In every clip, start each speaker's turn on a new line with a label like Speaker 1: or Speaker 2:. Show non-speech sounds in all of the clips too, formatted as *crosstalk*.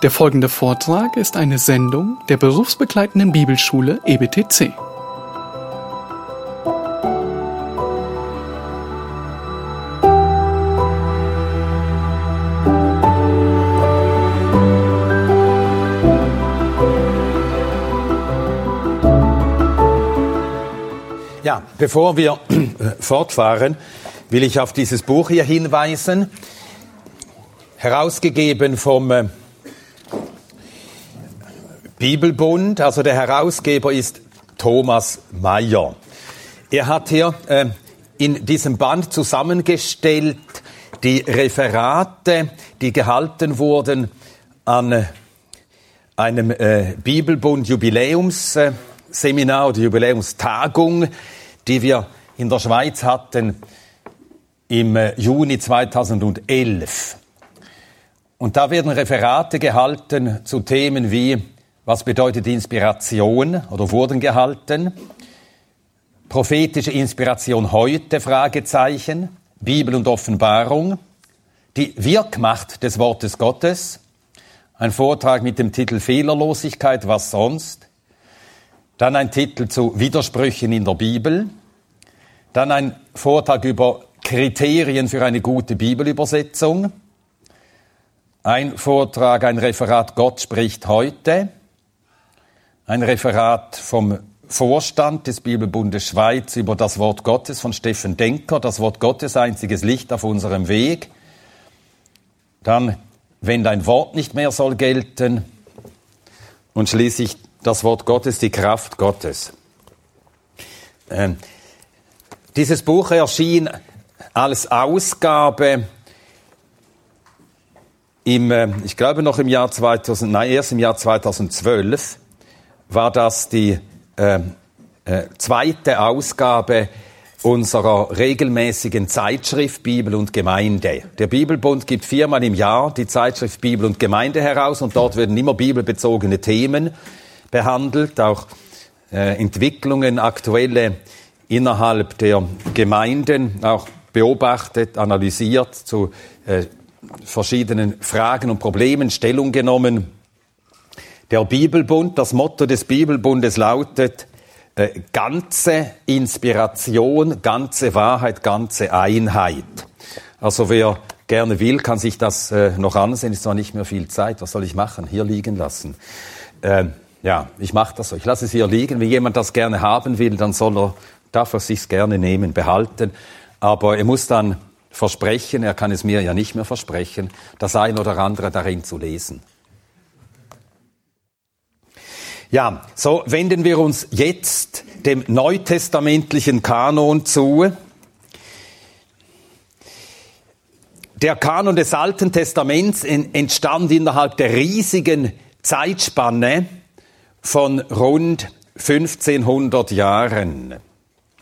Speaker 1: Der folgende Vortrag ist eine Sendung der berufsbegleitenden Bibelschule EBTC.
Speaker 2: Ja, bevor wir *clears throat* fortfahren, will ich auf dieses Buch hier hinweisen, herausgegeben vom äh, Bibelbund. Also der Herausgeber ist Thomas Mayer. Er hat hier äh, in diesem Band zusammengestellt die Referate, die gehalten wurden an äh, einem äh, Bibelbund Jubiläumsseminar oder Jubiläumstagung, die wir in der Schweiz hatten im äh, Juni 2011. Und da werden Referate gehalten zu Themen wie was bedeutet Inspiration oder wurden gehalten? Prophetische Inspiration heute? Fragezeichen. Bibel und Offenbarung. Die Wirkmacht des Wortes Gottes. Ein Vortrag mit dem Titel Fehlerlosigkeit, was sonst? Dann ein Titel zu Widersprüchen in der Bibel. Dann ein Vortrag über Kriterien für eine gute Bibelübersetzung. Ein Vortrag, ein Referat Gott spricht heute ein Referat vom Vorstand des Bibelbundes Schweiz über das Wort Gottes von Steffen Denker, das Wort Gottes einziges Licht auf unserem Weg. Dann, wenn dein Wort nicht mehr soll gelten. Und schließlich das Wort Gottes, die Kraft Gottes. Ähm, dieses Buch erschien als Ausgabe im, äh, ich glaube noch im Jahr 2000, nein, erst im Jahr 2012 war das die äh, äh, zweite Ausgabe unserer regelmäßigen Zeitschrift Bibel und Gemeinde. Der Bibelbund gibt viermal im Jahr die Zeitschrift Bibel und Gemeinde heraus und dort werden immer bibelbezogene Themen behandelt, auch äh, Entwicklungen, aktuelle innerhalb der Gemeinden, auch beobachtet, analysiert, zu äh, verschiedenen Fragen und Problemen Stellung genommen. Der Bibelbund, das Motto des Bibelbundes lautet, äh, ganze Inspiration, ganze Wahrheit, ganze Einheit. Also wer gerne will, kann sich das äh, noch ansehen. Ist zwar nicht mehr viel Zeit. Was soll ich machen? Hier liegen lassen. Äh, ja, ich mache das so. Ich lasse es hier liegen. Wenn jemand das gerne haben will, dann soll er, darf er sich's gerne nehmen, behalten. Aber er muss dann versprechen, er kann es mir ja nicht mehr versprechen, das ein oder andere darin zu lesen. Ja, so wenden wir uns jetzt dem neutestamentlichen Kanon zu. Der Kanon des Alten Testaments entstand innerhalb der riesigen Zeitspanne von rund 1500 Jahren.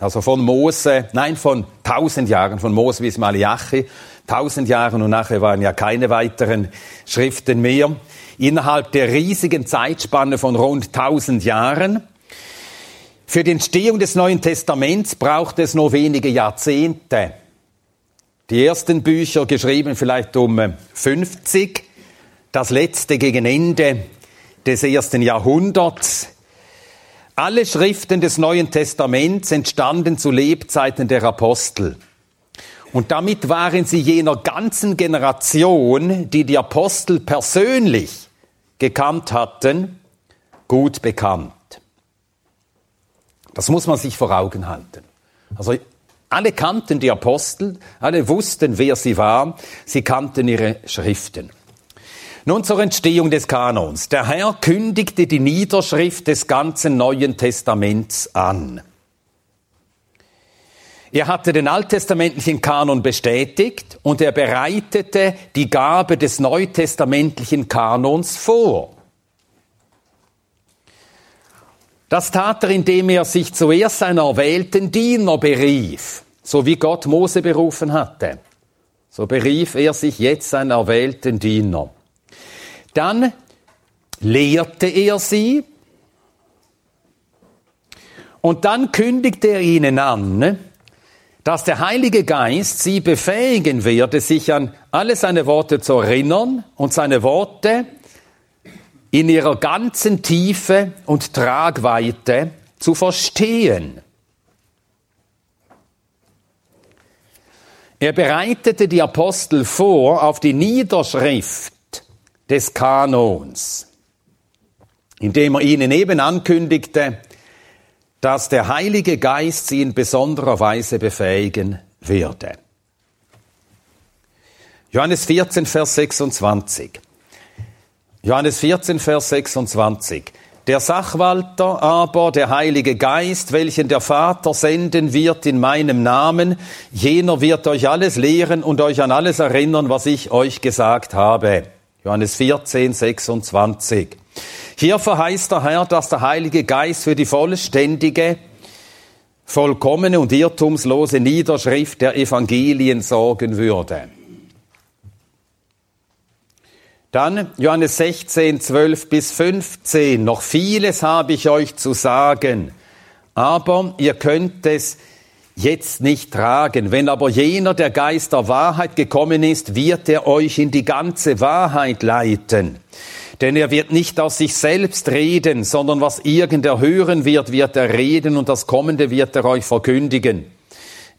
Speaker 2: Also von Mose, nein, von 1000 Jahren, von Mose bis Malachi, 1000 Jahren und nachher waren ja keine weiteren Schriften mehr innerhalb der riesigen Zeitspanne von rund 1000 Jahren. Für die Entstehung des Neuen Testaments braucht es nur wenige Jahrzehnte. Die ersten Bücher geschrieben vielleicht um 50, das letzte gegen Ende des ersten Jahrhunderts. Alle Schriften des Neuen Testaments entstanden zu Lebzeiten der Apostel. Und damit waren sie jener ganzen Generation, die die Apostel persönlich gekannt hatten, gut bekannt. Das muss man sich vor Augen halten. Also alle kannten die Apostel, alle wussten, wer sie waren, sie kannten ihre Schriften. Nun zur Entstehung des Kanons. Der Herr kündigte die Niederschrift des ganzen Neuen Testaments an. Er hatte den alttestamentlichen Kanon bestätigt und er bereitete die Gabe des neutestamentlichen Kanons vor. Das tat er, indem er sich zuerst seiner erwählten Diener berief, so wie Gott Mose berufen hatte. So berief er sich jetzt seinen erwählten Diener. Dann lehrte er sie und dann kündigte er ihnen an, dass der Heilige Geist sie befähigen werde, sich an alle seine Worte zu erinnern und seine Worte in ihrer ganzen Tiefe und Tragweite zu verstehen. Er bereitete die Apostel vor auf die Niederschrift des Kanons, indem er ihnen eben ankündigte, dass der Heilige Geist sie in besonderer Weise befähigen werde. Johannes 14, Vers 26. Johannes 14, Vers 26. Der Sachwalter aber, der Heilige Geist, welchen der Vater senden wird in meinem Namen, jener wird euch alles lehren und euch an alles erinnern, was ich euch gesagt habe. Johannes 14, 26. Hier verheißt der Herr, dass der Heilige Geist für die vollständige, vollkommene und irrtumslose Niederschrift der Evangelien sorgen würde. Dann Johannes 16, 12 bis 15. Noch vieles habe ich euch zu sagen, aber ihr könnt es jetzt nicht tragen. Wenn aber jener, der Geist der Wahrheit gekommen ist, wird er euch in die ganze Wahrheit leiten. Denn er wird nicht aus sich selbst reden, sondern was irgender hören wird, wird er reden und das Kommende wird er euch verkündigen.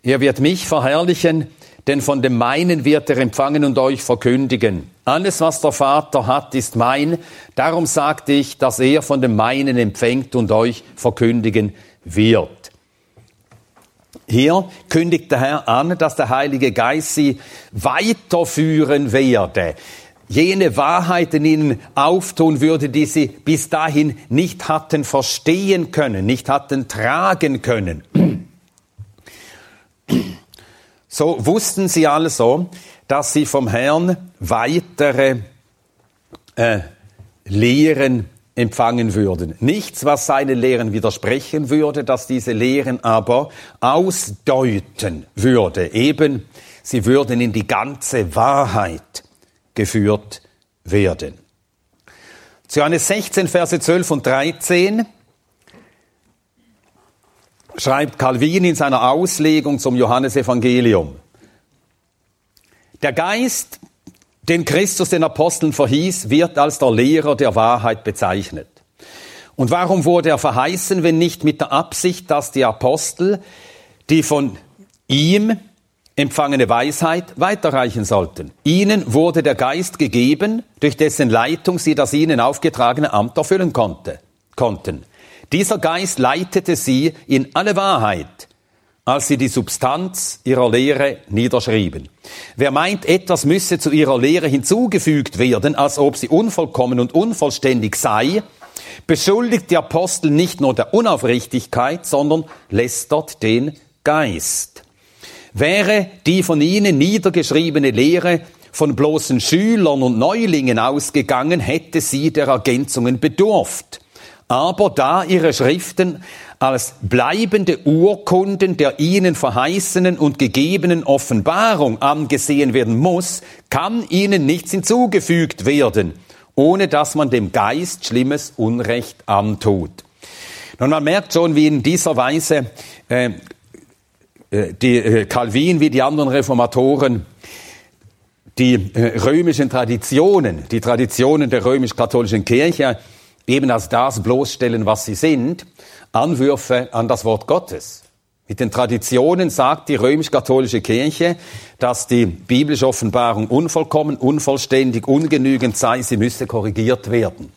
Speaker 2: Er wird mich verherrlichen, denn von dem meinen wird er empfangen und euch verkündigen. Alles, was der Vater hat, ist mein. Darum sagte ich, dass er von dem meinen empfängt und euch verkündigen wird. Hier kündigt der Herr an, dass der Heilige Geist sie weiterführen werde. Jene Wahrheiten ihnen auftun würde, die sie bis dahin nicht hatten verstehen können, nicht hatten tragen können. So wussten sie also, dass sie vom Herrn weitere äh, Lehren empfangen würden. Nichts, was seinen Lehren widersprechen würde, dass diese Lehren aber ausdeuten würde. Eben, sie würden in die ganze Wahrheit geführt werden. Zu Johannes 16, Verse 12 und 13 schreibt Calvin in seiner Auslegung zum Johannesevangelium. Der Geist, den Christus den Aposteln verhieß, wird als der Lehrer der Wahrheit bezeichnet. Und warum wurde er verheißen, wenn nicht mit der Absicht, dass die Apostel die von ihm empfangene Weisheit weiterreichen sollten? Ihnen wurde der Geist gegeben, durch dessen Leitung sie das ihnen aufgetragene Amt erfüllen konnte, konnten. Dieser Geist leitete sie in alle Wahrheit, als sie die Substanz ihrer Lehre niederschrieben. Wer meint, etwas müsse zu ihrer Lehre hinzugefügt werden, als ob sie unvollkommen und unvollständig sei, beschuldigt die Apostel nicht nur der Unaufrichtigkeit, sondern lästert den Geist. Wäre die von ihnen niedergeschriebene Lehre von bloßen Schülern und Neulingen ausgegangen, hätte sie der Ergänzungen bedurft. Aber da ihre Schriften als bleibende Urkunden der ihnen verheißenen und gegebenen Offenbarung angesehen werden muss, kann ihnen nichts hinzugefügt werden, ohne dass man dem Geist schlimmes Unrecht antut. Nun, man merkt schon, wie in dieser Weise äh, äh die äh, Calvin wie die anderen Reformatoren die äh, römischen Traditionen, die Traditionen der römisch-katholischen Kirche eben als das bloßstellen, was sie sind, Anwürfe an das Wort Gottes. Mit den Traditionen sagt die römisch-katholische Kirche, dass die biblische Offenbarung unvollkommen, unvollständig, ungenügend sei, sie müsse korrigiert werden.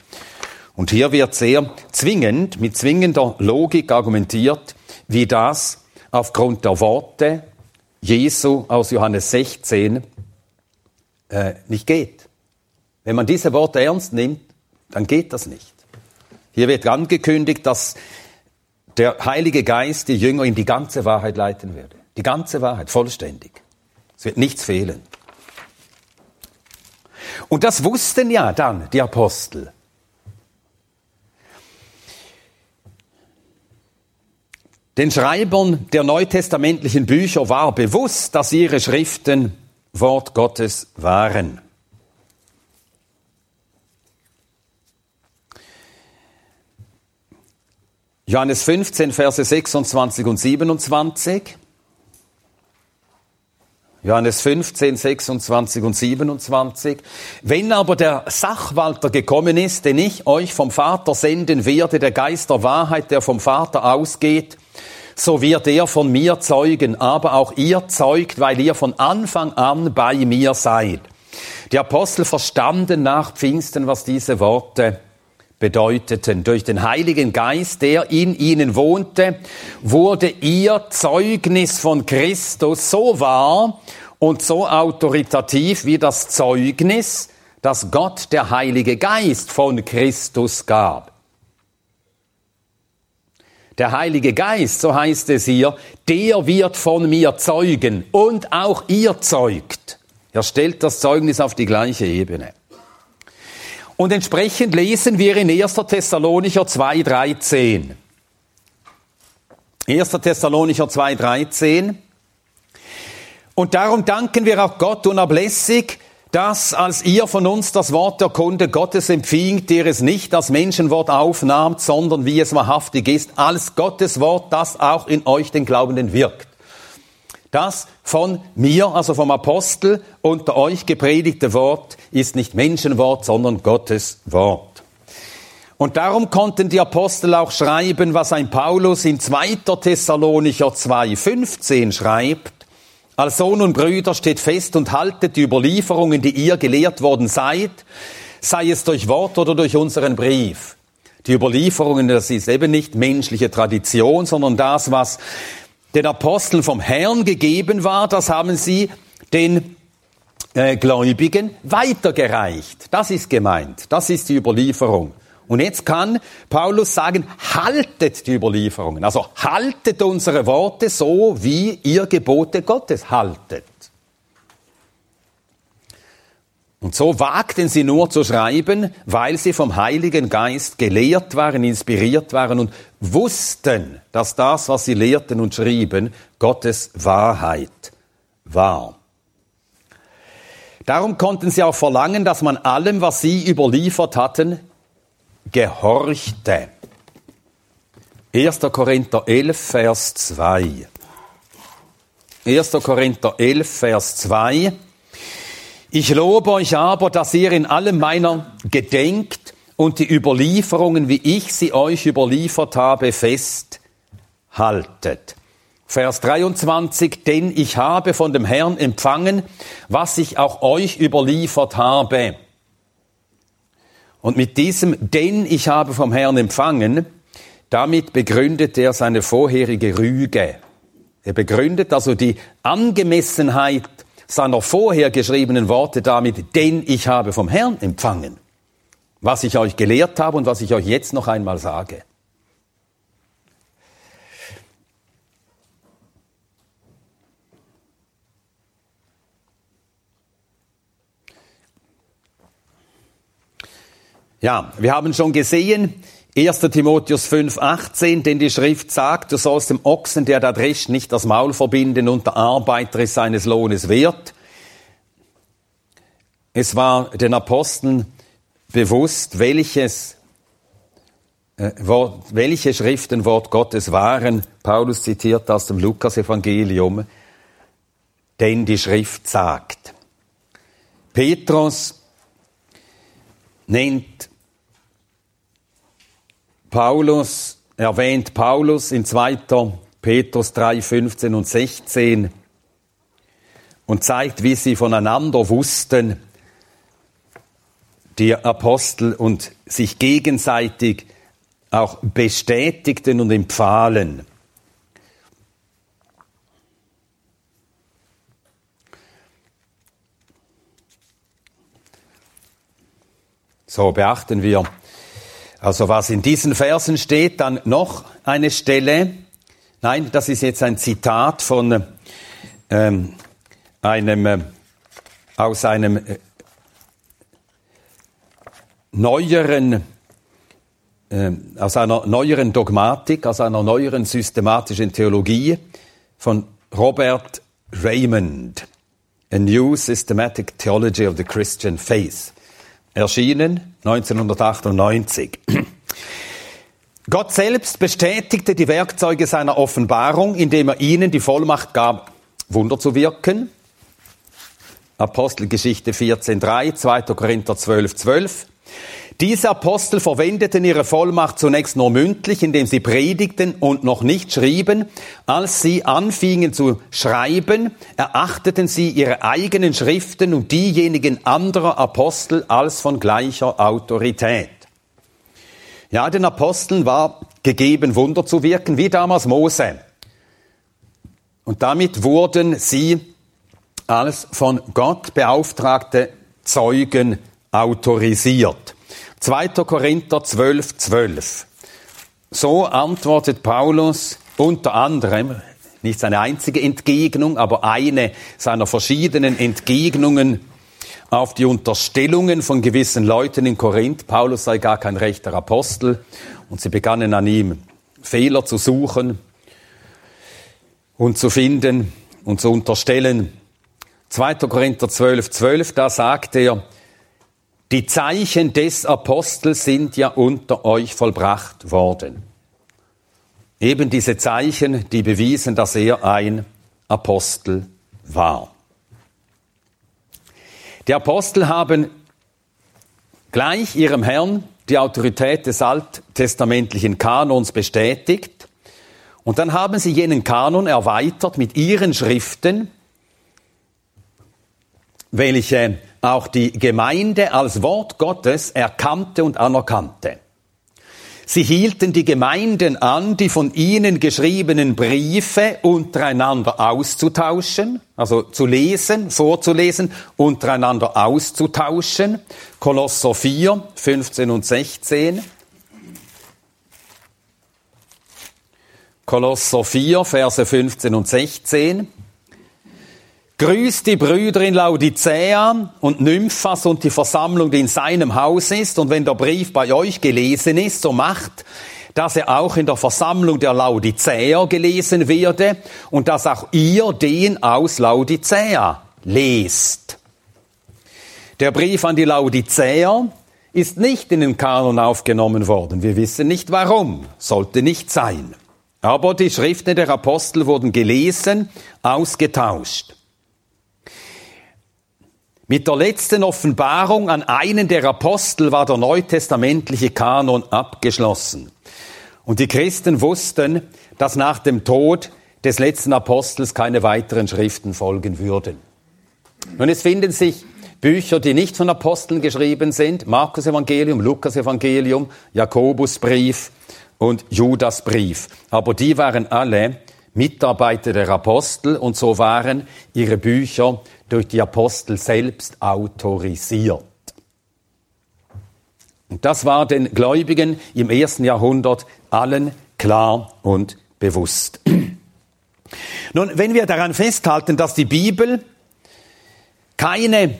Speaker 2: Und hier wird sehr zwingend, mit zwingender Logik argumentiert, wie das aufgrund der Worte Jesu aus Johannes 16 äh, nicht geht. Wenn man diese Worte ernst nimmt, dann geht das nicht. Hier wird angekündigt, dass der Heilige Geist die Jünger in die ganze Wahrheit leiten werde. Die ganze Wahrheit, vollständig. Es wird nichts fehlen. Und das wussten ja dann die Apostel. Den Schreibern der neutestamentlichen Bücher war bewusst, dass ihre Schriften Wort Gottes waren. Johannes 15, Verse 26 und 27. Johannes 15, 26 und 27. Wenn aber der Sachwalter gekommen ist, den ich euch vom Vater senden werde, der Geist der Wahrheit, der vom Vater ausgeht, so wird er von mir zeugen, aber auch ihr zeugt, weil ihr von Anfang an bei mir seid. Die Apostel verstanden nach Pfingsten, was diese Worte bedeuteten. Durch den Heiligen Geist, der in ihnen wohnte, wurde ihr Zeugnis von Christus so wahr und so autoritativ wie das Zeugnis, das Gott der Heilige Geist von Christus gab. Der Heilige Geist, so heißt es hier, der wird von mir zeugen und auch ihr zeugt. Er stellt das Zeugnis auf die gleiche Ebene. Und entsprechend lesen wir in 1. Thessalonicher 2,13. 1. Thessalonicher 2,13. Und darum danken wir auch Gott unablässig, dass als ihr von uns das Wort der Kunde Gottes empfingt, ihr es nicht als Menschenwort aufnahmt, sondern wie es wahrhaftig ist, als Gottes Wort, das auch in euch den Glaubenden wirkt. Das von mir, also vom Apostel, unter euch gepredigte Wort ist nicht Menschenwort, sondern Gottes Wort. Und darum konnten die Apostel auch schreiben, was ein Paulus in 2. Thessalonicher 2,15 schreibt. Als Sohn und Brüder steht fest und haltet die Überlieferungen, die ihr gelehrt worden seid, sei es durch Wort oder durch unseren Brief. Die Überlieferungen, das ist eben nicht menschliche Tradition, sondern das, was den Aposteln vom Herrn gegeben war, das haben sie den äh, Gläubigen weitergereicht. Das ist gemeint. Das ist die Überlieferung. Und jetzt kann Paulus sagen, haltet die Überlieferungen. Also haltet unsere Worte so, wie ihr Gebote Gottes haltet. Und so wagten sie nur zu schreiben, weil sie vom Heiligen Geist gelehrt waren, inspiriert waren und wussten, dass das, was sie lehrten und schrieben, Gottes Wahrheit war. Darum konnten sie auch verlangen, dass man allem, was sie überliefert hatten, gehorchte. 1. Korinther 11, Vers 2. 1. Korinther 11, Vers 2. Ich lobe euch aber, dass ihr in allem meiner gedenkt und die Überlieferungen, wie ich sie euch überliefert habe, festhaltet. Vers 23, denn ich habe von dem Herrn empfangen, was ich auch euch überliefert habe. Und mit diesem, denn ich habe vom Herrn empfangen, damit begründet er seine vorherige Rüge. Er begründet also die Angemessenheit seiner vorher geschriebenen Worte damit, denn ich habe vom Herrn empfangen, was ich euch gelehrt habe und was ich euch jetzt noch einmal sage. Ja, wir haben schon gesehen, 1. Timotheus 5, 18, denn die Schrift sagt, du sollst dem Ochsen, der da drescht, nicht das Maul verbinden und der Arbeiter ist seines Lohnes wert. Es war den Aposteln bewusst, welches, äh, Wort, welche Schriften Wort Gottes waren. Paulus zitiert aus dem Lukas-Evangelium, denn die Schrift sagt. Petrus nennt Paulus erwähnt Paulus in 2. Petrus 3, 15 und 16 und zeigt, wie sie voneinander wussten, die Apostel und sich gegenseitig auch bestätigten und empfahlen. So beachten wir also was in diesen Versen steht, dann noch eine Stelle. Nein, das ist jetzt ein Zitat von ähm, einem äh, aus einem äh, neueren äh, aus einer neueren Dogmatik, aus einer neueren systematischen Theologie von Robert Raymond. A New Systematic Theology of the Christian Faith erschienen 1998. Gott selbst bestätigte die Werkzeuge seiner Offenbarung, indem er ihnen die Vollmacht gab, Wunder zu wirken. Apostelgeschichte 14.3, 2. Korinther 12.12. 12. Diese Apostel verwendeten ihre Vollmacht zunächst nur mündlich, indem sie predigten und noch nicht schrieben. Als sie anfingen zu schreiben, erachteten sie ihre eigenen Schriften und diejenigen anderer Apostel als von gleicher Autorität. Ja, den Aposteln war gegeben, Wunder zu wirken, wie damals Mose. Und damit wurden sie als von Gott beauftragte Zeugen autorisiert. 2. Korinther 12, 12. So antwortet Paulus unter anderem, nicht seine einzige Entgegnung, aber eine seiner verschiedenen Entgegnungen auf die Unterstellungen von gewissen Leuten in Korinth. Paulus sei gar kein rechter Apostel und sie begannen an ihm Fehler zu suchen und zu finden und zu unterstellen. 2. Korinther 12, 12, da sagt er, die Zeichen des Apostels sind ja unter euch vollbracht worden. Eben diese Zeichen, die bewiesen, dass er ein Apostel war. Die Apostel haben gleich ihrem Herrn die Autorität des alttestamentlichen Kanons bestätigt und dann haben sie jenen Kanon erweitert mit ihren Schriften, welche auch die Gemeinde als Wort Gottes erkannte und anerkannte. Sie hielten die Gemeinden an, die von ihnen geschriebenen Briefe untereinander auszutauschen, also zu lesen, vorzulesen, untereinander auszutauschen. Kolosser 4, 15 und 16. Kolosser 4, Verse 15 und 16. Grüßt die Brüder in Laodicea und Nymphas und die Versammlung, die in seinem Haus ist. Und wenn der Brief bei euch gelesen ist, so macht, dass er auch in der Versammlung der Laodicea gelesen werde und dass auch ihr den aus Laodicea lest. Der Brief an die Laodicea ist nicht in den Kanon aufgenommen worden. Wir wissen nicht warum. Sollte nicht sein. Aber die Schriften der Apostel wurden gelesen, ausgetauscht. Mit der letzten Offenbarung an einen der Apostel war der neutestamentliche Kanon abgeschlossen. Und die Christen wussten, dass nach dem Tod des letzten Apostels keine weiteren Schriften folgen würden. Nun, es finden sich Bücher, die nicht von Aposteln geschrieben sind. Markus Evangelium, Lukas Evangelium, Jakobusbrief und Judasbrief. Aber die waren alle Mitarbeiter der Apostel und so waren ihre Bücher durch die Apostel selbst autorisiert. Und das war den Gläubigen im ersten Jahrhundert allen klar und bewusst. *clears throat* Nun, wenn wir daran festhalten, dass die Bibel keine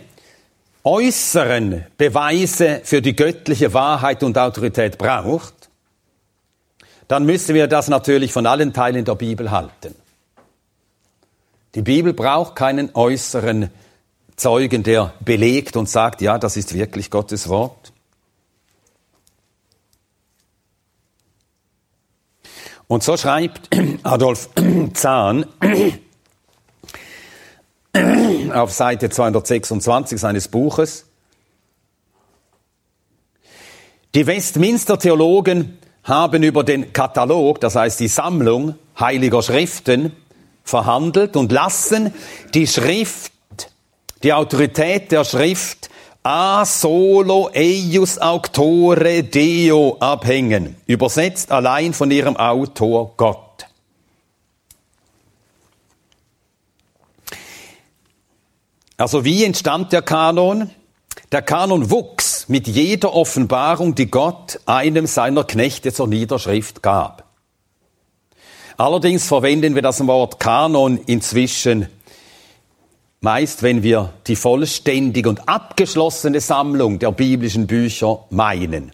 Speaker 2: äußeren Beweise für die göttliche Wahrheit und Autorität braucht, dann müssen wir das natürlich von allen Teilen der Bibel halten. Die Bibel braucht keinen äußeren Zeugen, der belegt und sagt, ja, das ist wirklich Gottes Wort. Und so schreibt *clears throat* Adolf *clears throat* Zahn *clears throat* auf Seite 226 seines Buches, die Westminster-Theologen haben über den Katalog, das heißt die Sammlung heiliger Schriften, verhandelt und lassen die Schrift, die Autorität der Schrift a solo eius auctore deo abhängen, übersetzt allein von ihrem Autor Gott. Also wie entstand der Kanon? Der Kanon wuchs mit jeder Offenbarung, die Gott einem seiner Knechte zur Niederschrift gab. Allerdings verwenden wir das Wort Kanon inzwischen meist, wenn wir die vollständige und abgeschlossene Sammlung der biblischen Bücher meinen.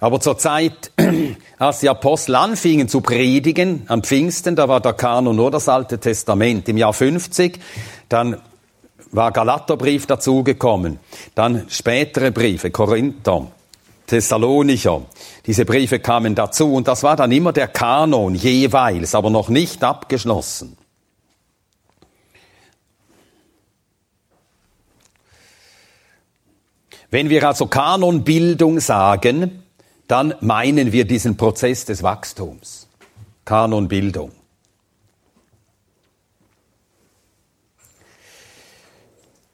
Speaker 2: Aber zur Zeit, *clears throat* als die Apostel anfingen zu predigen, am Pfingsten, da war der Kanon nur das Alte Testament. Im Jahr 50, dann war Galaterbrief dazugekommen, dann spätere Briefe, Korinther, Thessalonicher. Diese Briefe kamen dazu und das war dann immer der Kanon jeweils, aber noch nicht abgeschlossen. Wenn wir also Kanonbildung sagen, dann meinen wir diesen Prozess des Wachstums. Kanonbildung.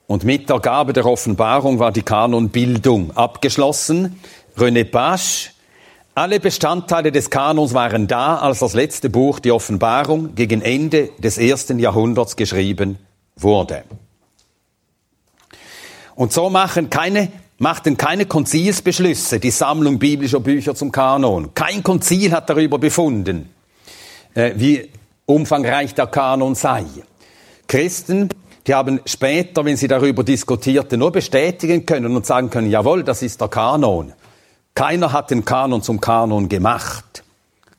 Speaker 2: Und mit der Gabe der Offenbarung war die Kanonbildung abgeschlossen. René Pasch, alle Bestandteile des Kanons waren da, als das letzte Buch, die Offenbarung, gegen Ende des ersten Jahrhunderts geschrieben wurde. Und so machen keine, machten keine Konzilsbeschlüsse die Sammlung biblischer Bücher zum Kanon. Kein Konzil hat darüber befunden, äh, wie umfangreich der Kanon sei. Christen die haben später, wenn sie darüber diskutierten, nur bestätigen können und sagen können, jawohl, das ist der Kanon. Keiner hat den Kanon zum Kanon gemacht.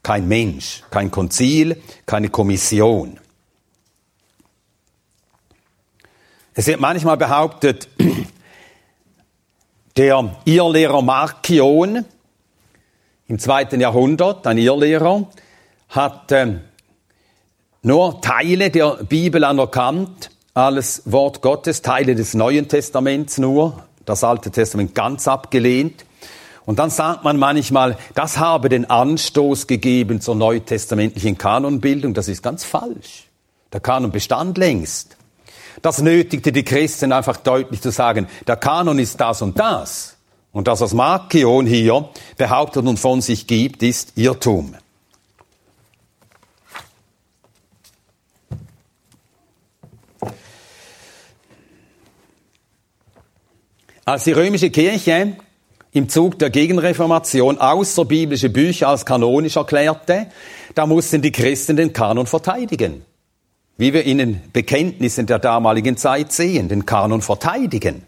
Speaker 2: Kein Mensch, kein Konzil, keine Kommission. Es wird manchmal behauptet, *clears throat* der Irrlehrer Markion im zweiten Jahrhundert, ein Irrlehrer, hat äh, nur Teile der Bibel anerkannt alles Wort Gottes, Teile des Neuen Testaments nur, das Alte Testament ganz abgelehnt. Und dann sagt man manchmal, das habe den Anstoß gegeben zur neutestamentlichen Kanonbildung. Das ist ganz falsch. Der Kanon bestand längst. Das nötigte die Christen einfach deutlich zu sagen, der Kanon ist das und das. Und das, was Markion hier behauptet und von sich gibt, ist Irrtum. Als die römische Kirche im Zug der Gegenreformation außerbiblische Bücher als kanonisch erklärte, da mussten die Christen den Kanon verteidigen. Wie wir in den Bekenntnissen der damaligen Zeit sehen, den Kanon verteidigen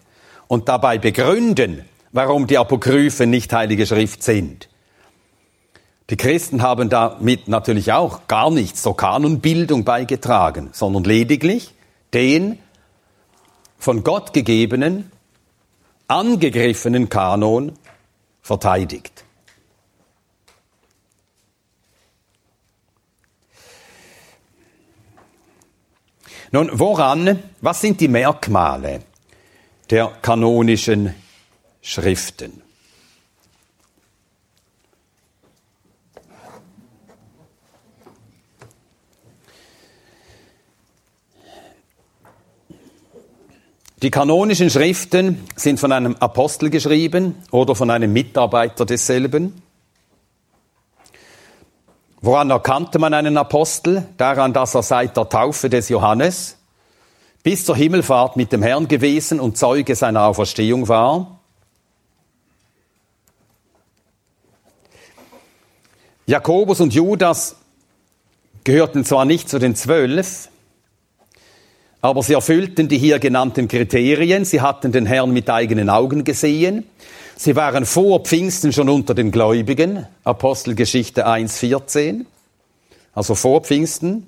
Speaker 2: und dabei begründen, warum die Apokryphen nicht heilige Schrift sind. Die Christen haben damit natürlich auch gar nichts zur Kanonbildung beigetragen, sondern lediglich den von Gott gegebenen angegriffenen Kanon verteidigt. Nun, woran, was sind die Merkmale der kanonischen Schriften? Die kanonischen Schriften sind von einem Apostel geschrieben oder von einem Mitarbeiter desselben. Woran erkannte man einen Apostel? Daran, dass er seit der Taufe des Johannes bis zur Himmelfahrt mit dem Herrn gewesen und Zeuge seiner Auferstehung war. Jakobus und Judas gehörten zwar nicht zu den Zwölf, aber sie erfüllten die hier genannten Kriterien. Sie hatten den Herrn mit eigenen Augen gesehen. Sie waren vor Pfingsten schon unter den Gläubigen. Apostelgeschichte 1,14. Also vor Pfingsten.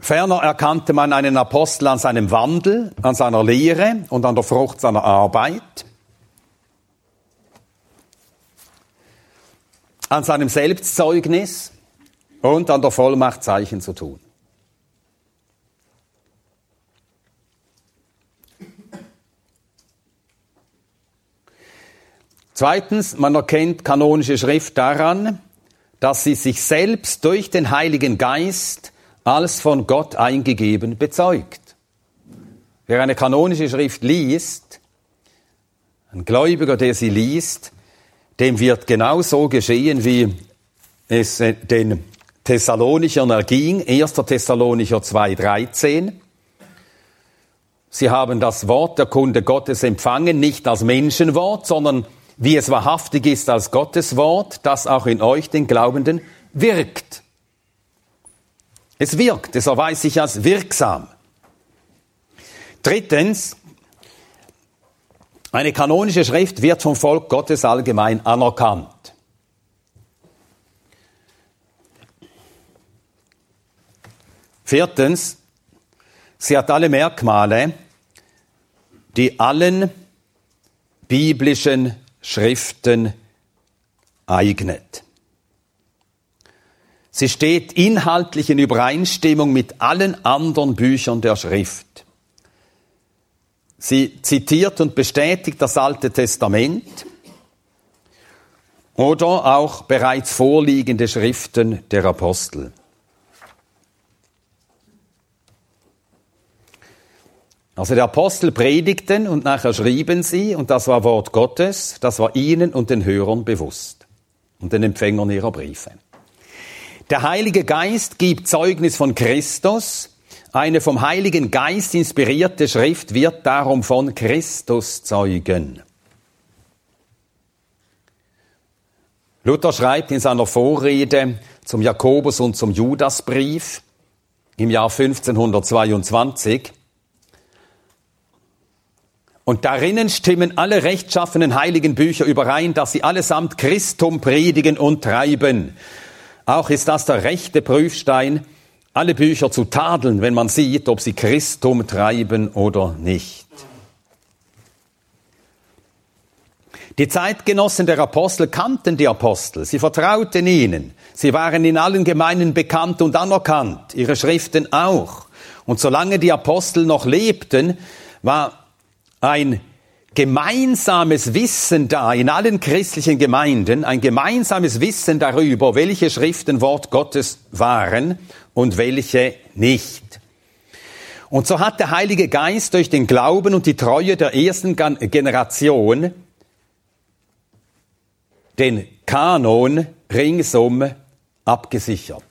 Speaker 2: Ferner erkannte man einen Apostel an seinem Wandel, an seiner Lehre und an der Frucht seiner Arbeit. An seinem Selbstzeugnis und an der Vollmacht Zeichen zu tun. Zweitens, man erkennt kanonische Schrift daran, dass sie sich selbst durch den Heiligen Geist als von Gott eingegeben bezeugt. Wer eine kanonische Schrift liest, ein Gläubiger, der sie liest, dem wird genau so geschehen, wie es den Thessalonichern erging, 1. Thessalonicher 2,13. Sie haben das Wort der Kunde Gottes empfangen, nicht als Menschenwort, sondern wie es wahrhaftig ist als Gottes Wort, das auch in euch, den Glaubenden, wirkt. Es wirkt, es erweist sich als wirksam. Drittens, eine kanonische Schrift wird vom Volk Gottes allgemein anerkannt. Viertens, sie hat alle Merkmale, die allen biblischen Schriften eignet. Sie steht inhaltlich in Übereinstimmung mit allen anderen Büchern der Schrift. Sie zitiert und bestätigt das Alte Testament oder auch bereits vorliegende Schriften der Apostel. Also die Apostel predigten und nachher schrieben sie und das war Wort Gottes, das war ihnen und den Hörern bewusst und den Empfängern ihrer Briefe. Der Heilige Geist gibt Zeugnis von Christus. Eine vom Heiligen Geist inspirierte Schrift wird darum von Christus zeugen. Luther schreibt in seiner Vorrede zum Jakobus und zum Judasbrief im Jahr 1522, und darinnen stimmen alle rechtschaffenen heiligen Bücher überein, dass sie allesamt Christum predigen und treiben. Auch ist das der rechte Prüfstein, alle Bücher zu tadeln, wenn man sieht, ob sie Christum treiben oder nicht. Die Zeitgenossen der Apostel kannten die Apostel, sie vertrauten ihnen, sie waren in allen Gemeinden bekannt und anerkannt, ihre Schriften auch. Und solange die Apostel noch lebten, war ein gemeinsames Wissen da in allen christlichen Gemeinden, ein gemeinsames Wissen darüber, welche Schriften Wort Gottes waren und welche nicht. Und so hat der Heilige Geist durch den Glauben und die Treue der ersten Generation den Kanon ringsum abgesichert.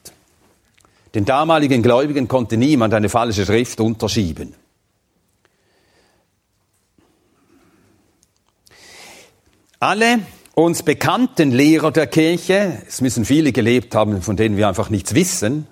Speaker 2: Den damaligen Gläubigen konnte niemand eine falsche Schrift unterschieben. Alle uns bekannten Lehrer der Kirche, es müssen viele gelebt haben, von denen wir einfach nichts wissen.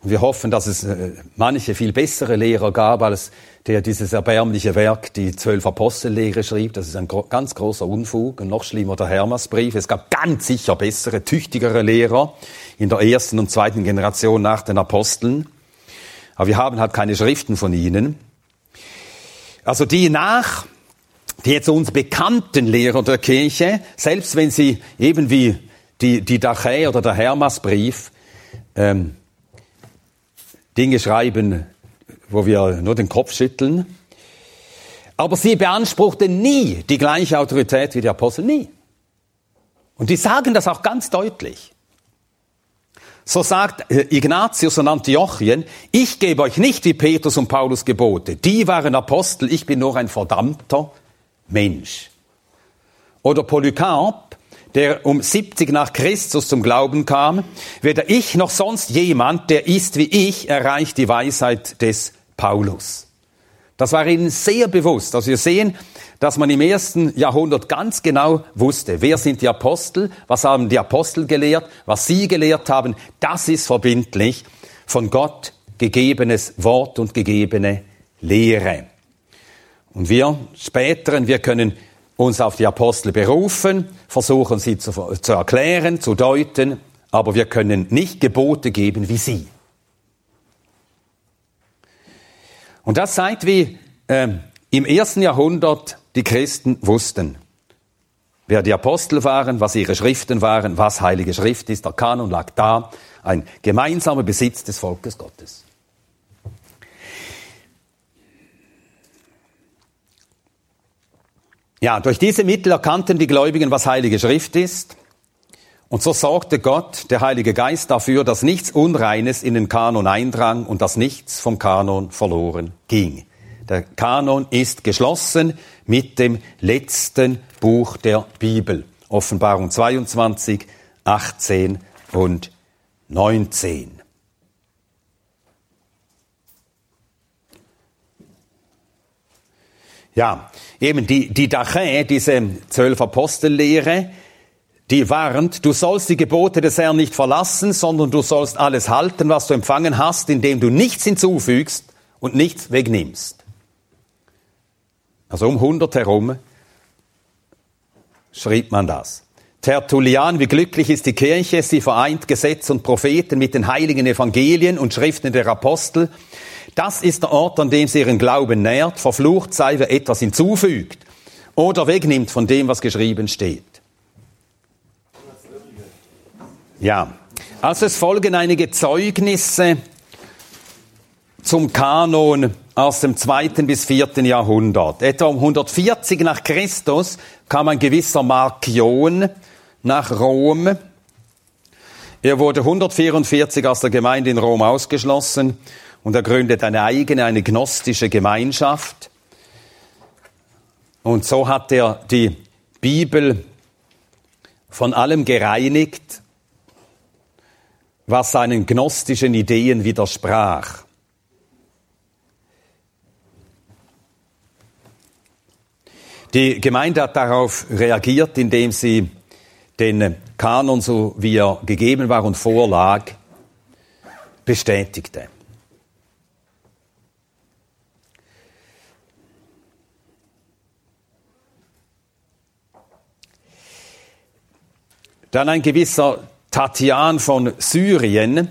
Speaker 2: Und wir hoffen, dass es äh, manche viel bessere Lehrer gab, als der dieses erbärmliche Werk, die zwölf Apostellehre schrieb. Das ist ein ganz großer Unfug. Und noch schlimmer der Hermasbrief. Es gab ganz sicher bessere, tüchtigere Lehrer in der ersten und zweiten Generation nach den Aposteln. Aber wir haben halt keine Schriften von ihnen. Also die nach die jetzt uns bekannten Lehrer der Kirche, selbst wenn sie eben wie die, die Dachä oder der Hermasbrief ähm, Dinge schreiben, wo wir nur den Kopf schütteln, aber sie beanspruchten nie die gleiche Autorität wie die Apostel, nie. Und die sagen das auch ganz deutlich. So sagt äh, Ignatius und Antiochien, ich gebe euch nicht wie Petrus und Paulus Gebote. Die waren Apostel, ich bin nur ein verdammter Mensch. Oder Polycarp, der um 70 nach Christus zum Glauben kam, weder ich noch sonst jemand, der ist wie ich, erreicht die Weisheit des Paulus. Das war ihnen sehr bewusst. Also wir sehen, dass man im ersten Jahrhundert ganz genau wusste, wer sind die Apostel, was haben die Apostel gelehrt, was sie gelehrt haben, das ist verbindlich von Gott gegebenes Wort und gegebene Lehre. Und wir späteren, wir können uns auf die Apostel berufen, versuchen sie zu, zu erklären, zu deuten, aber wir können nicht Gebote geben wie sie. Und das zeigt, wie äh, im ersten Jahrhundert die Christen wussten, wer die Apostel waren, was ihre Schriften waren, was heilige Schrift ist. Der Kanon lag da, ein gemeinsamer Besitz des Volkes Gottes. Ja, durch diese Mittel erkannten die Gläubigen, was Heilige Schrift ist. Und so sorgte Gott, der Heilige Geist, dafür, dass nichts Unreines in den Kanon eindrang und dass nichts vom Kanon verloren ging. Der Kanon ist geschlossen mit dem letzten Buch der Bibel. Offenbarung 22, 18 und 19. Ja, eben die, die Dache, diese zwölf Apostellehre, die warnt, du sollst die Gebote des Herrn nicht verlassen, sondern du sollst alles halten, was du empfangen hast, indem du nichts hinzufügst und nichts wegnimmst. Also um 100 herum schrieb man das. Tertullian, wie glücklich ist die Kirche, sie vereint Gesetz und Propheten mit den heiligen Evangelien und Schriften der Apostel. Das ist der Ort, an dem sie ihren Glauben nährt. Verflucht sei, wer etwas hinzufügt oder wegnimmt von dem, was geschrieben steht. Ja, also es folgen einige Zeugnisse zum Kanon aus dem zweiten bis vierten Jahrhundert. Etwa um 140 nach Christus kam ein gewisser Markion nach Rom. Er wurde 144 aus der Gemeinde in Rom ausgeschlossen und er gründet eine eigene, eine gnostische Gemeinschaft. Und so hat er die Bibel von allem gereinigt, was seinen gnostischen Ideen widersprach. Die Gemeinde hat darauf reagiert, indem sie den Kanon, so wie er gegeben war und vorlag, bestätigte. Dann ein gewisser Tatian von Syrien.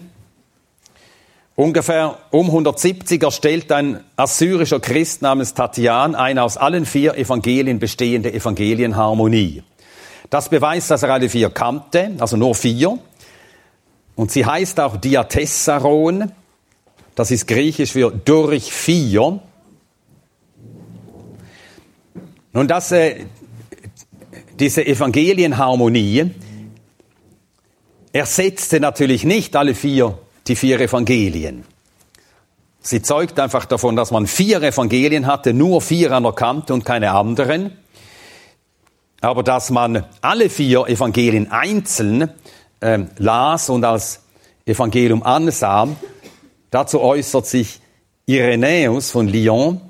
Speaker 2: Ungefähr um 170 erstellt ein assyrischer Christ namens Tatian eine aus allen vier Evangelien bestehende Evangelienharmonie. Das beweist, dass er alle vier kannte, also nur vier. Und sie heißt auch Diatessaron. Das ist griechisch für durch vier. Nun, dass äh, diese Evangelienharmonie ersetzte natürlich nicht alle vier, die vier Evangelien. Sie zeugt einfach davon, dass man vier Evangelien hatte, nur vier anerkannte und keine anderen. Aber dass man alle vier Evangelien einzeln äh, las und als Evangelium ansah, dazu äußert sich Irenäus von Lyon,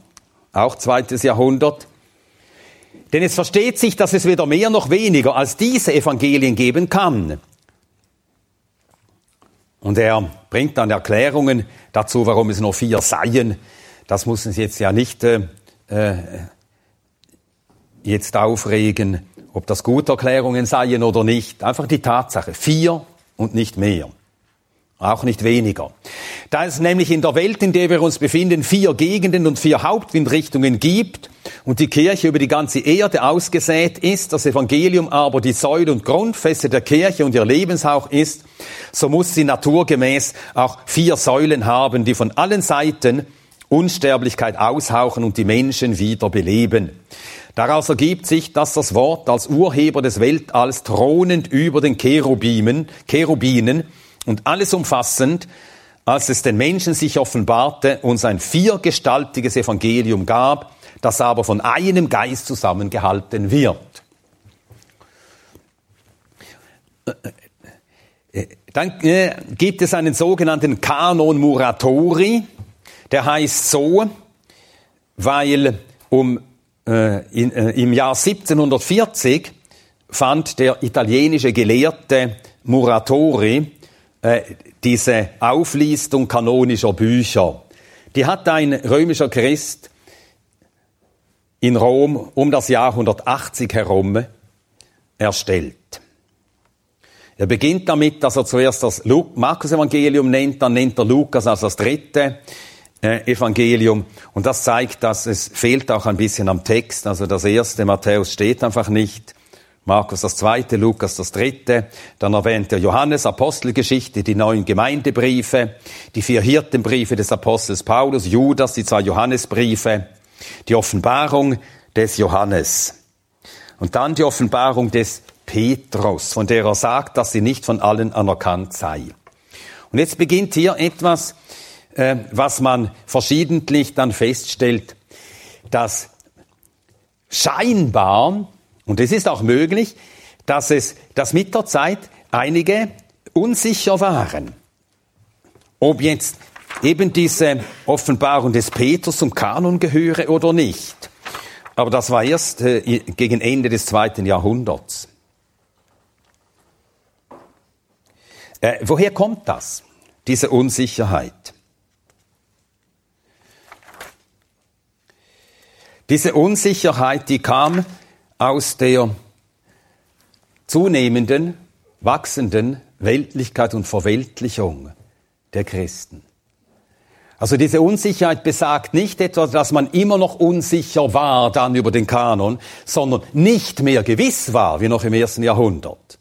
Speaker 2: auch zweites Jahrhundert. Denn es versteht sich, dass es weder mehr noch weniger als diese Evangelien geben kann. Und er bringt dann Erklärungen dazu, warum es nur vier seien. Das muss uns jetzt ja nicht äh, äh jetzt aufregen, ob das gute Erklärungen seien oder nicht. Einfach die Tatsache. Vier und nicht mehr. Auch nicht weniger. Da es nämlich in der Welt, in der wir uns befinden, vier Gegenden und vier Hauptwindrichtungen gibt und die Kirche über die ganze Erde ausgesät ist, das Evangelium aber die Säule und Grundfeste der Kirche und ihr Lebenshauch ist, so muss sie naturgemäß auch vier Säulen haben, die von allen Seiten Unsterblichkeit aushauchen und die Menschen wieder beleben. Daraus ergibt sich, dass das Wort als Urheber des Weltalls thronend über den Cherubimen, Cherubinen und alles umfassend, als es den Menschen sich offenbarte, uns ein viergestaltiges Evangelium gab, das aber von einem Geist zusammengehalten wird. Dann äh, gibt es einen sogenannten Kanon Muratori, der heißt so, weil um, äh, in, äh, im Jahr 1740 fand der italienische Gelehrte Muratori äh, diese Auflistung kanonischer Bücher. Die hat ein römischer Christ in Rom um das Jahr 180 herum erstellt. Er beginnt damit, dass er zuerst das Markus-Evangelium nennt, dann nennt er Lukas als das dritte äh, Evangelium. Und das zeigt, dass es fehlt auch ein bisschen am Text. Also das erste Matthäus steht einfach nicht. Markus das zweite, Lukas das dritte. Dann erwähnt er Johannes, Apostelgeschichte, die neun Gemeindebriefe, die vier Hirtenbriefe des Apostels Paulus, Judas, die zwei Johannesbriefe, die Offenbarung des Johannes. Und dann die Offenbarung des Petrus, von der er sagt, dass sie nicht von allen anerkannt sei. Und jetzt beginnt hier etwas, äh, was man verschiedentlich dann feststellt, dass scheinbar und es ist auch möglich, dass es, dass mit der Zeit einige unsicher waren, ob jetzt eben diese Offenbarung des Petrus zum Kanon gehöre oder nicht. Aber das war erst äh, gegen Ende des zweiten Jahrhunderts. Äh, woher kommt das, diese Unsicherheit? Diese Unsicherheit, die kam aus der zunehmenden, wachsenden Weltlichkeit und Verweltlichung der Christen. Also diese Unsicherheit besagt nicht etwa, dass man immer noch unsicher war dann über den Kanon, sondern nicht mehr gewiss war, wie noch im ersten Jahrhundert.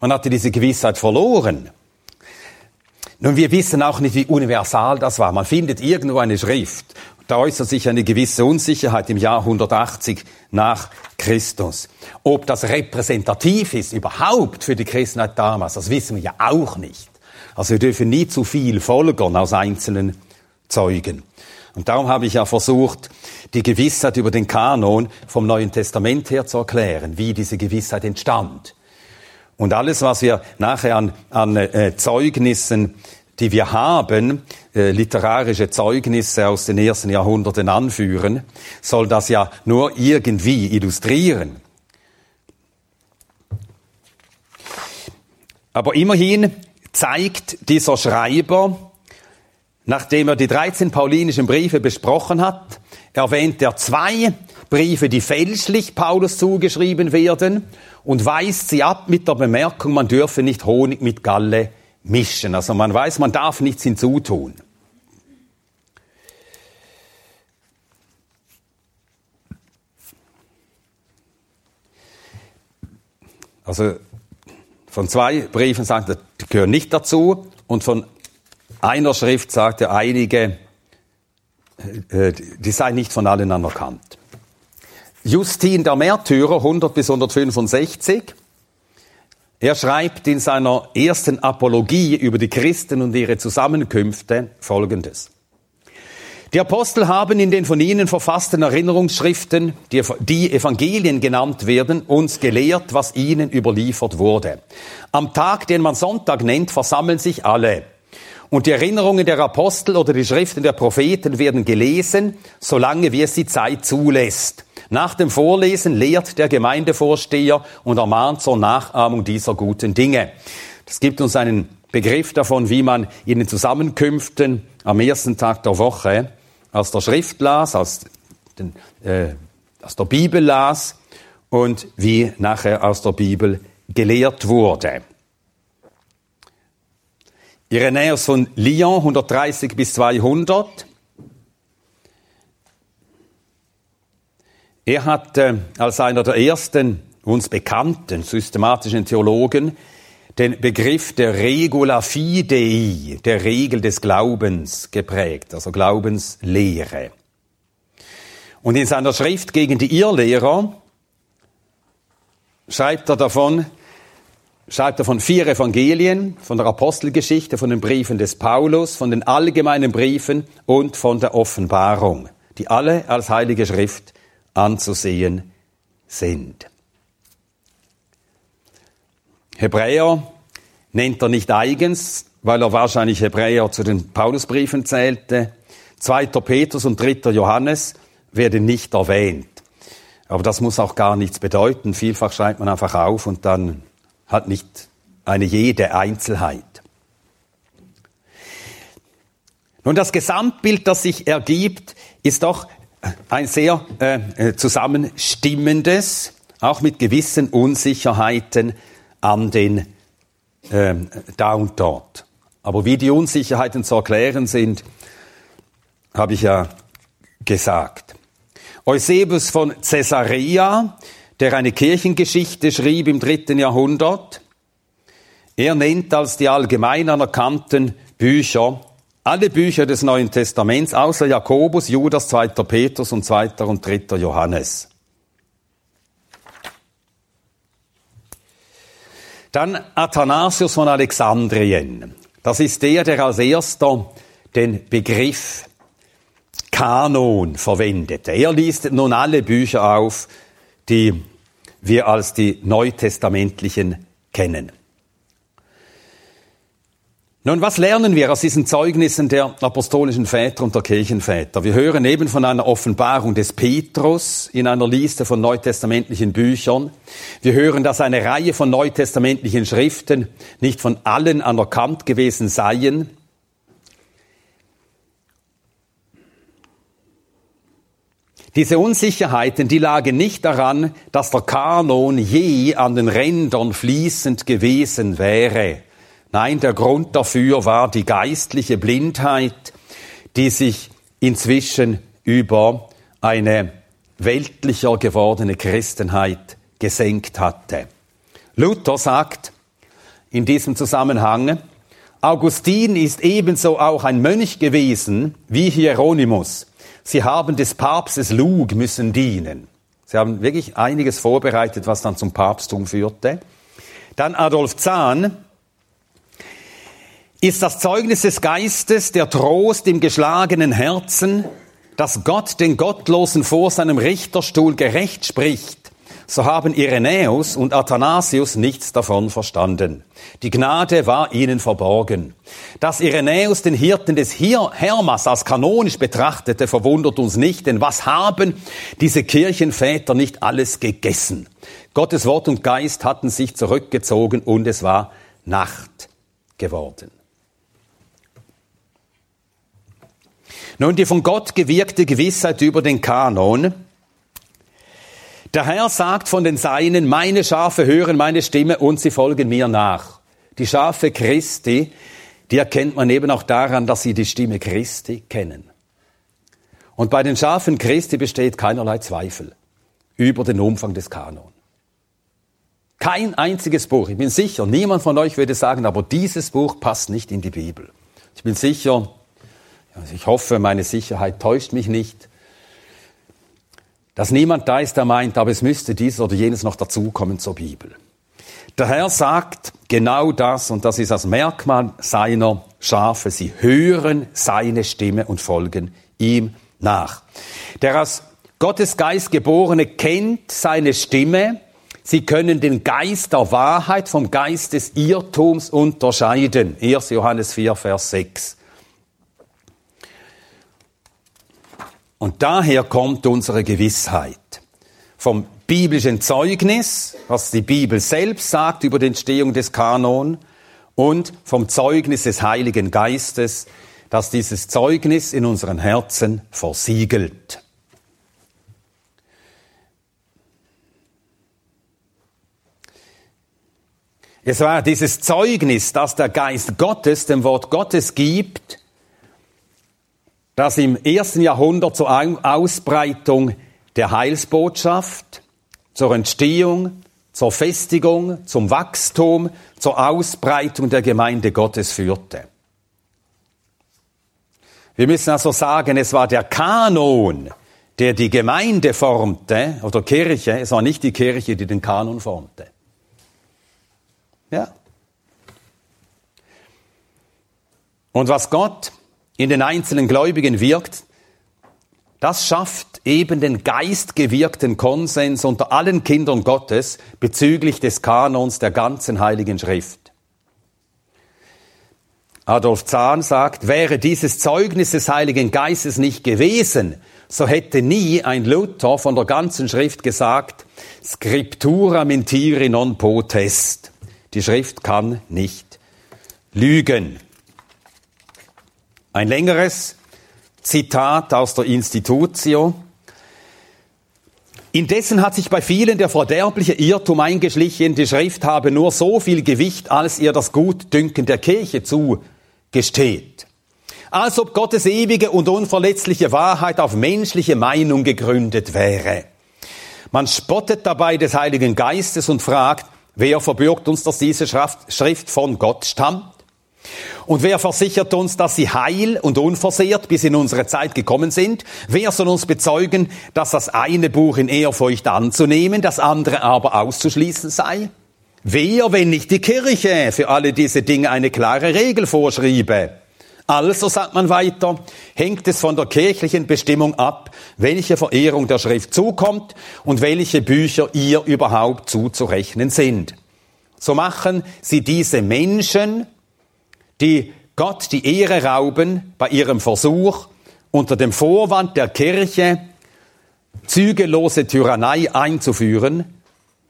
Speaker 2: Man hatte diese Gewissheit verloren. Nun, wir wissen auch nicht, wie universal das war. Man findet irgendwo eine Schrift. Da äußert sich eine gewisse Unsicherheit im Jahr 180 nach Christus. Ob das repräsentativ ist überhaupt für die Christenheit damals, das wissen wir ja auch nicht. Also wir dürfen nie zu viel folgern aus einzelnen Zeugen. Und darum habe ich ja versucht, die Gewissheit über den Kanon vom Neuen Testament her zu erklären, wie diese Gewissheit entstand. Und alles, was wir nachher an, an äh, Zeugnissen, die wir haben, äh, literarische Zeugnisse aus den ersten Jahrhunderten anführen, soll das ja nur irgendwie illustrieren. Aber immerhin zeigt dieser Schreiber, nachdem er die 13 paulinischen Briefe besprochen hat, erwähnt er zwei Briefe, die fälschlich Paulus zugeschrieben werden und weist sie ab mit der Bemerkung, man dürfe nicht Honig mit Galle mischen. Also man weiß, man darf nichts hinzutun. Also von zwei Briefen sagt er, die gehören nicht dazu und von einer Schrift sagt er einige, äh, die seien nicht von allen anerkannt. Justin der Märtyrer, 100 bis 165, er schreibt in seiner ersten Apologie über die Christen und ihre Zusammenkünfte Folgendes. Die Apostel haben in den von ihnen verfassten Erinnerungsschriften, die Evangelien genannt werden, uns gelehrt, was ihnen überliefert wurde. Am Tag, den man Sonntag nennt, versammeln sich alle. Und die Erinnerungen der Apostel oder die Schriften der Propheten werden gelesen, solange wie es die Zeit zulässt. Nach dem Vorlesen lehrt der Gemeindevorsteher und ermahnt zur Nachahmung dieser guten Dinge. Das gibt uns einen Begriff davon, wie man in den Zusammenkünften am ersten Tag der Woche aus der Schrift las, aus, den, äh, aus der Bibel las und wie nachher aus der Bibel gelehrt wurde. Irenäus von Lyon 130 bis 200 Er hat äh, als einer der ersten uns bekannten systematischen Theologen den Begriff der Regula Fidei, der Regel des Glaubens geprägt, also Glaubenslehre. Und in seiner Schrift gegen die Irrlehrer schreibt er davon, schreibt er von vier Evangelien, von der Apostelgeschichte, von den Briefen des Paulus, von den allgemeinen Briefen und von der Offenbarung, die alle als Heilige Schrift anzusehen sind. Hebräer nennt er nicht eigens, weil er wahrscheinlich Hebräer zu den Paulusbriefen zählte. Zweiter Petrus und dritter Johannes werden nicht erwähnt. Aber das muss auch gar nichts bedeuten. Vielfach schreibt man einfach auf und dann hat nicht eine jede Einzelheit. Nun, das Gesamtbild, das sich ergibt, ist doch ein sehr äh, äh, zusammenstimmendes, auch mit gewissen Unsicherheiten an den äh, da und dort. Aber wie die Unsicherheiten zu erklären sind, habe ich ja gesagt. Eusebius von Caesarea, der eine Kirchengeschichte schrieb im dritten Jahrhundert, er nennt als die allgemein anerkannten Bücher alle Bücher des Neuen Testaments außer Jakobus, Judas, 2. Petrus und 2. und 3. Johannes. Dann Athanasius von Alexandrien. Das ist der, der als erster den Begriff Kanon verwendete. Er liest nun alle Bücher auf, die wir als die neutestamentlichen kennen. Nun, was lernen wir aus diesen Zeugnissen der apostolischen Väter und der Kirchenväter? Wir hören eben von einer Offenbarung des Petrus in einer Liste von neutestamentlichen Büchern. Wir hören, dass eine Reihe von neutestamentlichen Schriften nicht von allen anerkannt gewesen seien. Diese Unsicherheiten, die lagen nicht daran, dass der Kanon je an den Rändern fließend gewesen wäre. Nein, der Grund dafür war die geistliche Blindheit, die sich inzwischen über eine weltlicher gewordene Christenheit gesenkt hatte. Luther sagt in diesem Zusammenhang, Augustin ist ebenso auch ein Mönch gewesen wie Hieronymus. Sie haben des Papstes Lug müssen dienen. Sie haben wirklich einiges vorbereitet, was dann zum Papsttum führte. Dann Adolf Zahn ist das Zeugnis des Geistes, der Trost im geschlagenen Herzen, dass Gott den Gottlosen vor seinem Richterstuhl gerecht spricht so haben Irenäus und Athanasius nichts davon verstanden. Die Gnade war ihnen verborgen. Dass Irenäus den Hirten des Hermas als kanonisch betrachtete, verwundert uns nicht, denn was haben diese Kirchenväter nicht alles gegessen? Gottes Wort und Geist hatten sich zurückgezogen und es war Nacht geworden. Nun, die von Gott gewirkte Gewissheit über den Kanon der Herr sagt von den Seinen, meine Schafe hören meine Stimme und sie folgen mir nach. Die Schafe Christi, die erkennt man eben auch daran, dass sie die Stimme Christi kennen. Und bei den Schafen Christi besteht keinerlei Zweifel über den Umfang des Kanon. Kein einziges Buch. Ich bin sicher, niemand von euch würde sagen, aber dieses Buch passt nicht in die Bibel. Ich bin sicher, ich hoffe, meine Sicherheit täuscht mich nicht, dass niemand da ist, der meint, aber es müsste dies oder jenes noch dazukommen zur Bibel. Der Herr sagt genau das und das ist das Merkmal seiner Schafe. Sie hören seine Stimme und folgen ihm nach. Der aus Gottes Geist geborene kennt seine Stimme. Sie können den Geist der Wahrheit vom Geist des Irrtums unterscheiden. 1. Johannes 4, Vers 6. Und daher kommt unsere Gewissheit. Vom biblischen Zeugnis, was die Bibel selbst sagt über die Entstehung des Kanon, und vom Zeugnis des Heiligen Geistes, das dieses Zeugnis in unseren Herzen versiegelt. Es war dieses Zeugnis, das der Geist Gottes dem Wort Gottes gibt, das im ersten Jahrhundert zur Ausbreitung der Heilsbotschaft, zur Entstehung, zur Festigung, zum Wachstum, zur Ausbreitung der Gemeinde Gottes führte. Wir müssen also sagen, es war der Kanon, der die Gemeinde formte, oder Kirche, es war nicht die Kirche, die den Kanon formte. Ja. Und was Gott in den einzelnen Gläubigen wirkt, das schafft eben den geistgewirkten Konsens unter allen Kindern Gottes bezüglich des Kanons der ganzen Heiligen Schrift. Adolf Zahn sagt, wäre dieses Zeugnis des Heiligen Geistes nicht gewesen, so hätte nie ein Luther von der ganzen Schrift gesagt, Scriptura mentiri non potest. Die Schrift kann nicht lügen. Ein längeres Zitat aus der Institutio. Indessen hat sich bei vielen der verderbliche Irrtum eingeschlichen, die Schrift habe nur so viel Gewicht, als ihr das Gutdünken der Kirche zugesteht. Als ob Gottes ewige und unverletzliche Wahrheit auf menschliche Meinung gegründet wäre. Man spottet dabei des Heiligen Geistes und fragt, wer verbürgt uns, dass diese Schrift von Gott stammt? Und wer versichert uns, dass sie heil und unversehrt bis in unsere Zeit gekommen sind? Wer soll uns bezeugen, dass das eine Buch in Ehrfurcht anzunehmen, das andere aber auszuschließen sei? Wer, wenn nicht die Kirche, für alle diese Dinge eine klare Regel vorschriebe? Also, sagt man weiter, hängt es von der kirchlichen Bestimmung ab, welche Verehrung der Schrift zukommt und welche Bücher ihr überhaupt zuzurechnen sind. So machen sie diese Menschen, die Gott die Ehre rauben bei ihrem Versuch, unter dem Vorwand der Kirche zügellose Tyrannei einzuführen,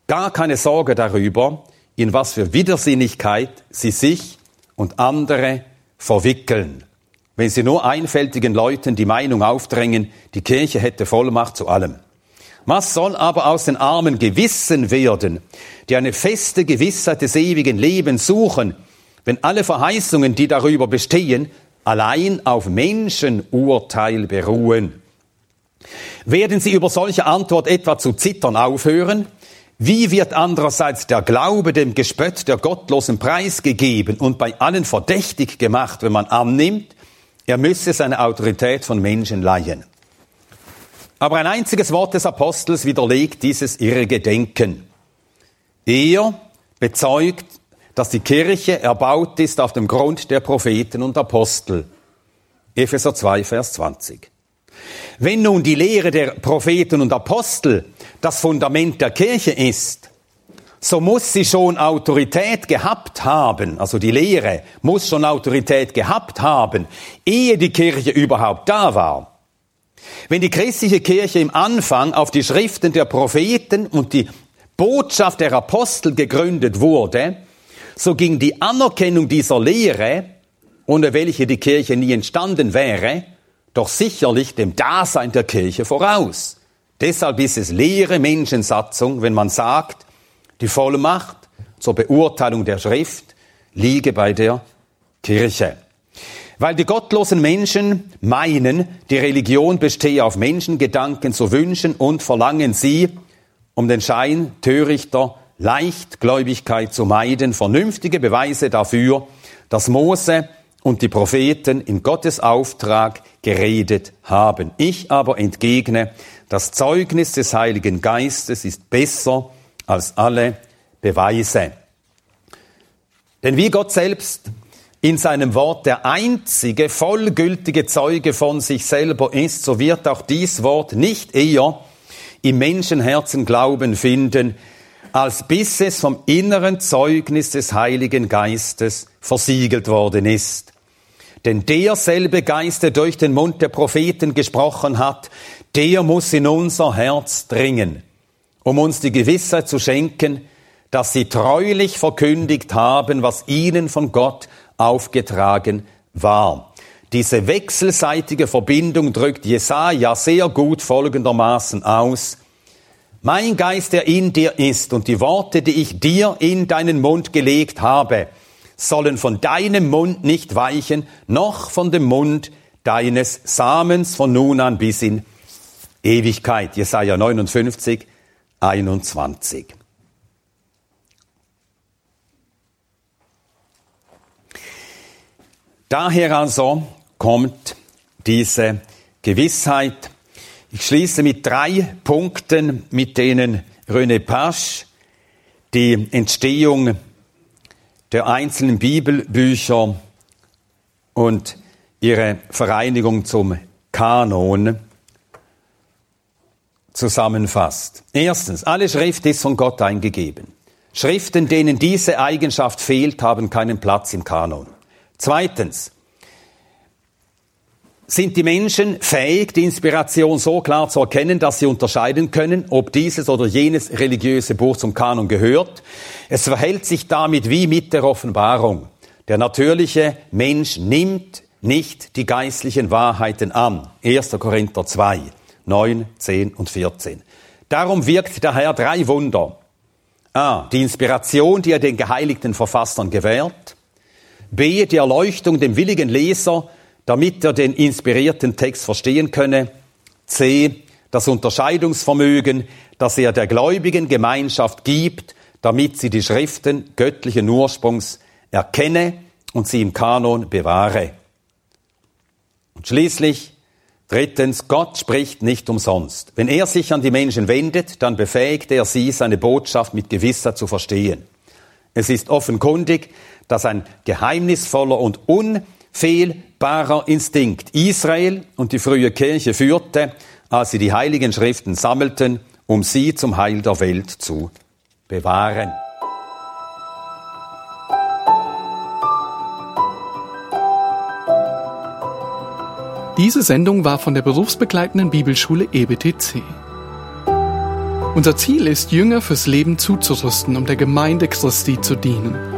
Speaker 2: gar keine Sorge darüber, in was für Widersinnigkeit sie sich und andere verwickeln. Wenn sie nur einfältigen Leuten die Meinung aufdrängen, die Kirche hätte Vollmacht zu allem. Was soll aber aus den armen Gewissen werden, die eine feste Gewissheit des ewigen Lebens suchen, wenn alle Verheißungen, die darüber bestehen, allein auf Menschenurteil beruhen. Werden Sie über solche Antwort etwa zu zittern aufhören? Wie wird andererseits der Glaube dem Gespött der Gottlosen preisgegeben und bei allen verdächtig gemacht, wenn man annimmt, er müsse seine Autorität von Menschen leihen? Aber ein einziges Wort des Apostels widerlegt dieses irre Gedenken. Er bezeugt, dass die Kirche erbaut ist auf dem Grund der Propheten und Apostel. Epheser 2, Vers 20. Wenn nun die Lehre der Propheten und Apostel das Fundament der Kirche ist, so muss sie schon Autorität gehabt haben, also die Lehre muss schon Autorität gehabt haben, ehe die Kirche überhaupt da war. Wenn die christliche Kirche im Anfang auf die Schriften der Propheten und die Botschaft der Apostel gegründet wurde, so ging die Anerkennung dieser Lehre, ohne welche die Kirche nie entstanden wäre, doch sicherlich dem Dasein der Kirche voraus. Deshalb ist es leere Menschensatzung, wenn man sagt, die Vollmacht zur Beurteilung der Schrift liege bei der Kirche. Weil die gottlosen Menschen meinen, die Religion bestehe auf Menschengedanken zu wünschen und verlangen sie, um den Schein törichter Leichtgläubigkeit zu meiden, vernünftige Beweise dafür, dass Mose und die Propheten in Gottes Auftrag geredet haben. Ich aber entgegne, das Zeugnis des Heiligen Geistes ist besser als alle Beweise. Denn wie Gott selbst in seinem Wort der einzige vollgültige Zeuge von sich selber ist, so wird auch dies Wort nicht eher im Menschenherzen Glauben finden, als bis es vom inneren Zeugnis des Heiligen Geistes versiegelt worden ist. Denn derselbe Geist, der durch den Mund der Propheten gesprochen hat, der muss in unser Herz dringen, um uns die Gewissheit zu schenken, dass sie treulich verkündigt haben, was ihnen von Gott aufgetragen war. Diese wechselseitige Verbindung drückt Jesaja sehr gut folgendermaßen aus. Mein Geist, der in dir ist und die Worte, die ich dir in deinen Mund gelegt habe, sollen von deinem Mund nicht weichen, noch von dem Mund deines Samens von nun an bis in Ewigkeit. Jesaja 59, 21. Daher also kommt diese Gewissheit. Ich schließe mit drei Punkten, mit denen René Pasch die Entstehung der einzelnen Bibelbücher und ihre Vereinigung zum Kanon zusammenfasst. Erstens, alle Schrift ist von Gott eingegeben. Schriften, denen diese Eigenschaft fehlt, haben keinen Platz im Kanon. Zweitens, sind die Menschen fähig, die Inspiration so klar zu erkennen, dass sie unterscheiden können, ob dieses oder jenes religiöse Buch zum Kanon gehört. Es verhält sich damit wie mit der Offenbarung. Der natürliche Mensch nimmt nicht die geistlichen Wahrheiten an. 1. Korinther 2, 9, 10 und 14. Darum wirkt der Herr drei Wunder. A. Die Inspiration, die er den geheiligten Verfassern gewährt. B. Die Erleuchtung dem willigen Leser, damit er den inspirierten Text verstehen könne. C. Das Unterscheidungsvermögen, das er der gläubigen Gemeinschaft gibt, damit sie die Schriften göttlichen Ursprungs erkenne und sie im Kanon bewahre. Und schließlich, drittens, Gott spricht nicht umsonst. Wenn er sich an die Menschen wendet, dann befähigt er sie, seine Botschaft mit Gewissheit zu verstehen. Es ist offenkundig, dass ein geheimnisvoller und un fehlbarer Instinkt Israel und die frühe Kirche führte, als sie die heiligen Schriften sammelten, um sie zum Heil der Welt zu bewahren.
Speaker 1: Diese Sendung war von der berufsbegleitenden Bibelschule EBTC. Unser Ziel ist, Jünger fürs Leben zuzurüsten, um der Gemeinde Christi zu dienen.